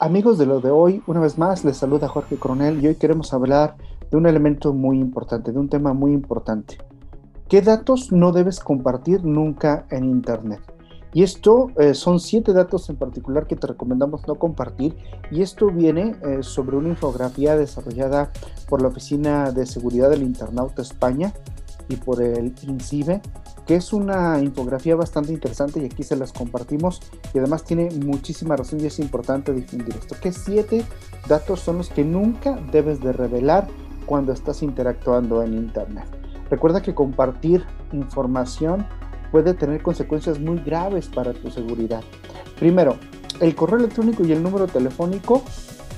Amigos de lo de hoy, una vez más les saluda Jorge Coronel y hoy queremos hablar de un elemento muy importante, de un tema muy importante. ¿Qué datos no debes compartir nunca en Internet? Y esto eh, son siete datos en particular que te recomendamos no compartir y esto viene eh, sobre una infografía desarrollada por la Oficina de Seguridad del Internauta España y por el INCIBE que es una infografía bastante interesante y aquí se las compartimos y además tiene muchísima razón y es importante difundir esto. ¿Qué siete datos son los que nunca debes de revelar cuando estás interactuando en Internet? Recuerda que compartir información puede tener consecuencias muy graves para tu seguridad. Primero, el correo electrónico y el número telefónico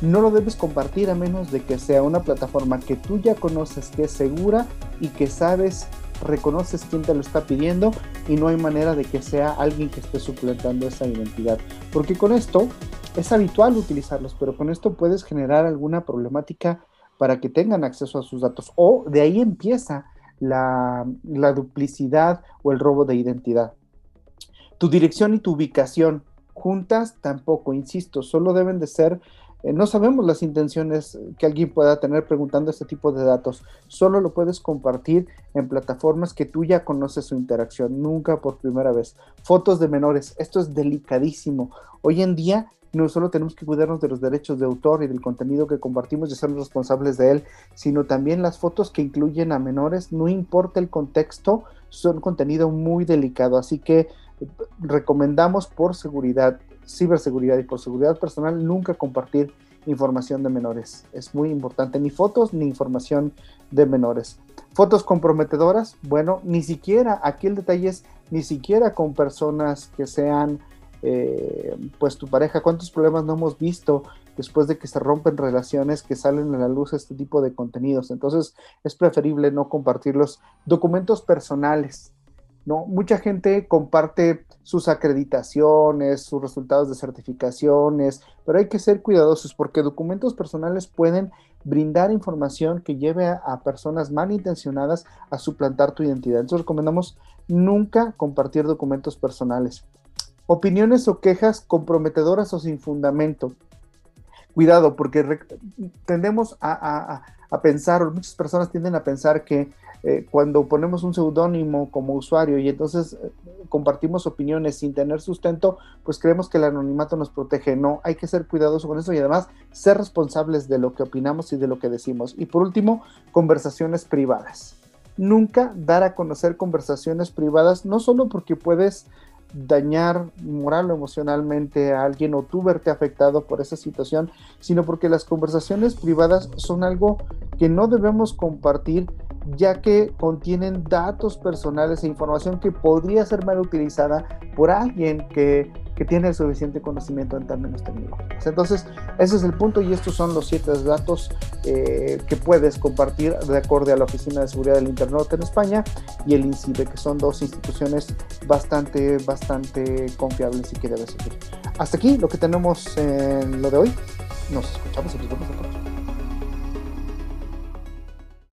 no lo debes compartir a menos de que sea una plataforma que tú ya conoces, que es segura y que sabes reconoces quién te lo está pidiendo y no hay manera de que sea alguien que esté suplantando esa identidad. Porque con esto es habitual utilizarlos, pero con esto puedes generar alguna problemática para que tengan acceso a sus datos. O de ahí empieza la, la duplicidad o el robo de identidad. Tu dirección y tu ubicación juntas tampoco, insisto, solo deben de ser eh, no sabemos las intenciones que alguien pueda tener preguntando este tipo de datos. Solo lo puedes compartir en plataformas que tú ya conoces su interacción, nunca por primera vez. Fotos de menores, esto es delicadísimo. Hoy en día no solo tenemos que cuidarnos de los derechos de autor y del contenido que compartimos y ser responsables de él, sino también las fotos que incluyen a menores, no importa el contexto, son contenido muy delicado. Así que eh, recomendamos por seguridad ciberseguridad y por seguridad personal, nunca compartir información de menores. Es muy importante, ni fotos ni información de menores. Fotos comprometedoras, bueno, ni siquiera, aquí el detalle es, ni siquiera con personas que sean, eh, pues tu pareja, ¿cuántos problemas no hemos visto después de que se rompen relaciones que salen a la luz este tipo de contenidos? Entonces es preferible no compartirlos. Documentos personales, ¿no? Mucha gente comparte sus acreditaciones, sus resultados de certificaciones, pero hay que ser cuidadosos porque documentos personales pueden brindar información que lleve a, personas malintencionadas a suplantar tu identidad. Entonces recomendamos nunca compartir documentos personales. Opiniones o quejas comprometedoras o sin fundamento. Cuidado, porque tendemos a, a pensar, o muchas personas tienden a pensar que eh, cuando ponemos un seudónimo como usuario y entonces eh, compartimos opiniones sin tener sustento, pues creemos que el anonimato nos protege. No, hay que ser cuidadosos con eso y además ser responsables de lo que opinamos y de lo que decimos. Y por último, conversaciones privadas. Nunca dar a conocer conversaciones privadas, no solo porque puedes dañar moral o emocionalmente a alguien o tú verte afectado por esa situación, sino porque las conversaciones privadas son algo que no debemos compartir ya que contienen datos personales e información que podría ser mal utilizada por alguien que, tiene el suficiente conocimiento en términos tecnológicos. Entonces, ese es el punto y estos son los siete datos eh, que puedes compartir de acuerdo a la Oficina de Seguridad del Internet en España y el INCIBE, que son dos instituciones bastante, bastante confiables y que debes seguir. Hasta aquí lo que tenemos en lo de hoy. Nos escuchamos y nos vemos